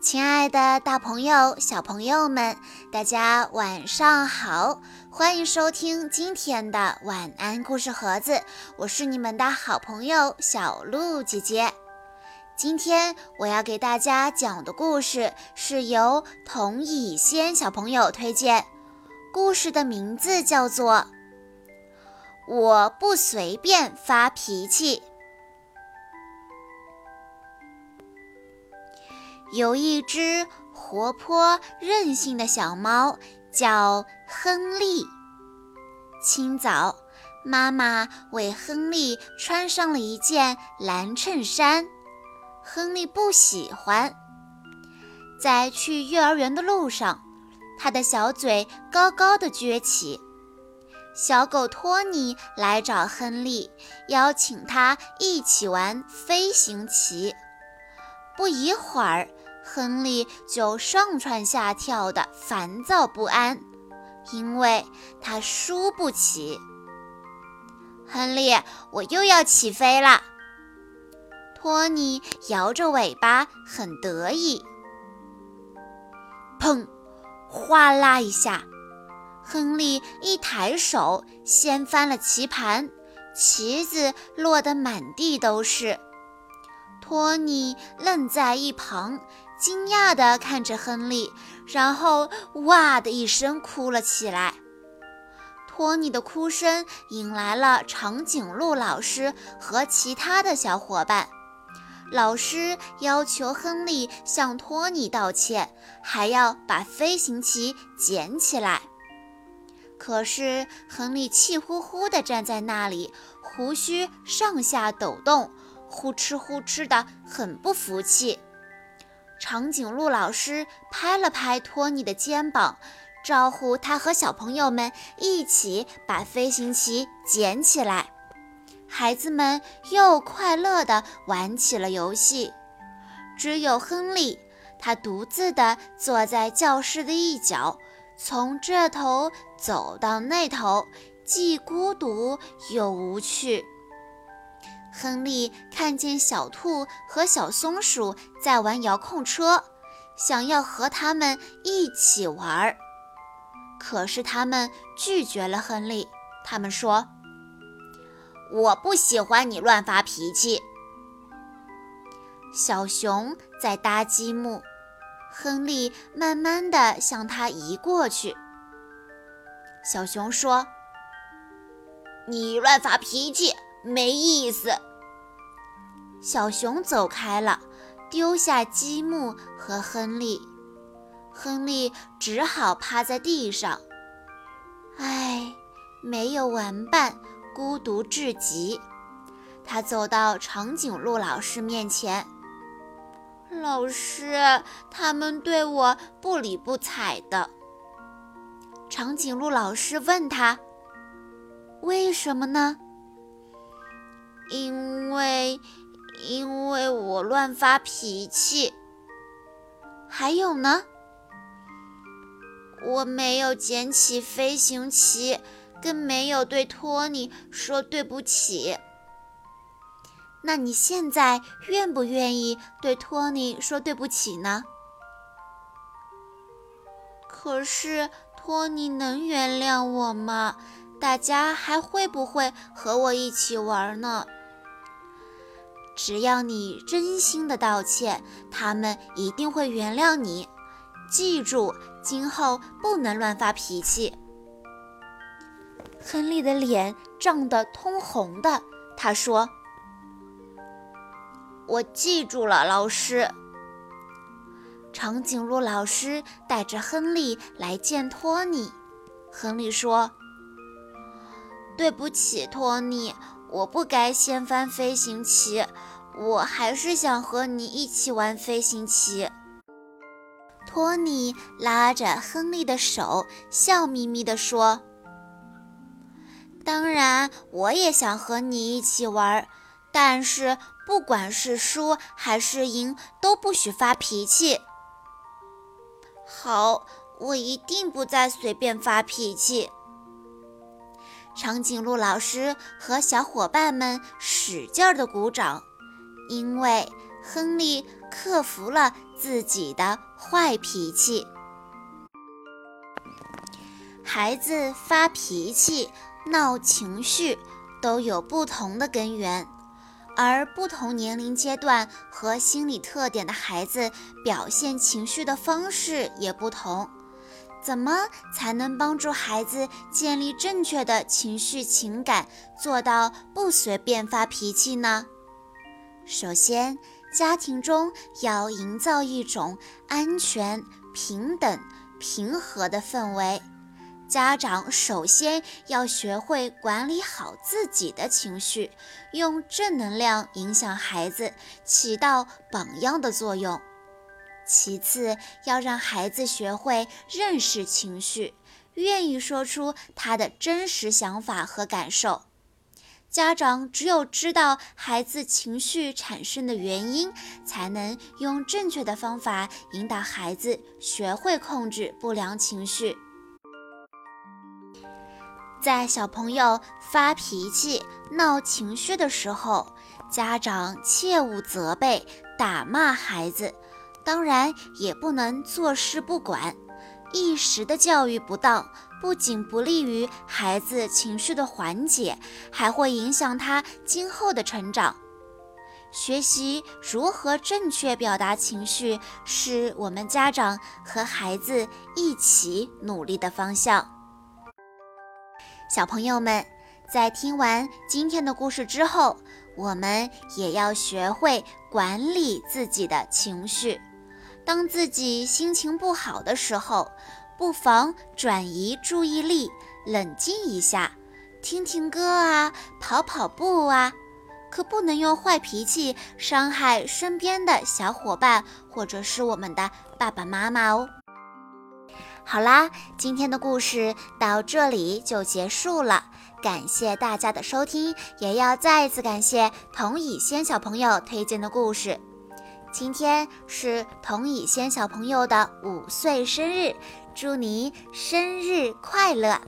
亲爱的，大朋友、小朋友们，大家晚上好！欢迎收听今天的晚安故事盒子，我是你们的好朋友小鹿姐姐。今天我要给大家讲的故事是由童以仙小朋友推荐，故事的名字叫做《我不随便发脾气》。有一只活泼任性的小猫，叫亨利。清早，妈妈为亨利穿上了一件蓝衬衫，亨利不喜欢。在去幼儿园的路上，他的小嘴高高的撅起。小狗托尼来找亨利，邀请他一起玩飞行棋。不一会儿。亨利就上蹿下跳的，烦躁不安，因为他输不起。亨利，我又要起飞了。托尼摇着尾巴，很得意。砰！哗啦一下，亨利一抬手，掀翻了棋盘，棋子落得满地都是。托尼愣在一旁。惊讶地看着亨利，然后哇的一声哭了起来。托尼的哭声引来了长颈鹿老师和其他的小伙伴。老师要求亨利向托尼道歉，还要把飞行棋捡起来。可是亨利气呼呼地站在那里，胡须上下抖动，呼哧呼哧的，很不服气。长颈鹿老师拍了拍托尼的肩膀，招呼他和小朋友们一起把飞行棋捡起来。孩子们又快乐地玩起了游戏。只有亨利，他独自地坐在教室的一角，从这头走到那头，既孤独又无趣。亨利看见小兔和小松鼠在玩遥控车，想要和他们一起玩，可是他们拒绝了亨利。他们说：“我不喜欢你乱发脾气。”小熊在搭积木，亨利慢慢地向他移过去。小熊说：“你乱发脾气没意思。”小熊走开了，丢下积木和亨利。亨利只好趴在地上。唉，没有玩伴，孤独至极。他走到长颈鹿老师面前。老师，他们对我不理不睬的。长颈鹿老师问他：“为什么呢？”因为。因为我乱发脾气，还有呢，我没有捡起飞行棋，更没有对托尼说对不起。那你现在愿不愿意对托尼说对不起呢？可是托尼能原谅我吗？大家还会不会和我一起玩呢？只要你真心的道歉，他们一定会原谅你。记住，今后不能乱发脾气。亨利的脸涨得通红的，他说：“我记住了，老师。”长颈鹿老师带着亨利来见托尼。亨利说：“对不起，托尼。”我不该掀翻飞行棋，我还是想和你一起玩飞行棋。托尼拉着亨利的手，笑眯眯地说：“当然，我也想和你一起玩，但是不管是输还是赢，都不许发脾气。”好，我一定不再随便发脾气。长颈鹿老师和小伙伴们使劲地鼓掌，因为亨利克服了自己的坏脾气。孩子发脾气、闹情绪都有不同的根源，而不同年龄阶段和心理特点的孩子表现情绪的方式也不同。怎么才能帮助孩子建立正确的情绪情感，做到不随便发脾气呢？首先，家庭中要营造一种安全、平等、平和的氛围。家长首先要学会管理好自己的情绪，用正能量影响孩子，起到榜样的作用。其次，要让孩子学会认识情绪，愿意说出他的真实想法和感受。家长只有知道孩子情绪产生的原因，才能用正确的方法引导孩子学会控制不良情绪。在小朋友发脾气、闹情绪的时候，家长切勿责备、打骂孩子。当然也不能坐视不管，一时的教育不当，不仅不利于孩子情绪的缓解，还会影响他今后的成长。学习如何正确表达情绪，是我们家长和孩子一起努力的方向。小朋友们，在听完今天的故事之后，我们也要学会管理自己的情绪。当自己心情不好的时候，不妨转移注意力，冷静一下，听听歌啊，跑跑步啊，可不能用坏脾气伤害身边的小伙伴或者是我们的爸爸妈妈哦。好啦，今天的故事到这里就结束了，感谢大家的收听，也要再一次感谢童以仙小朋友推荐的故事。今天是童以轩小朋友的五岁生日，祝你生日快乐！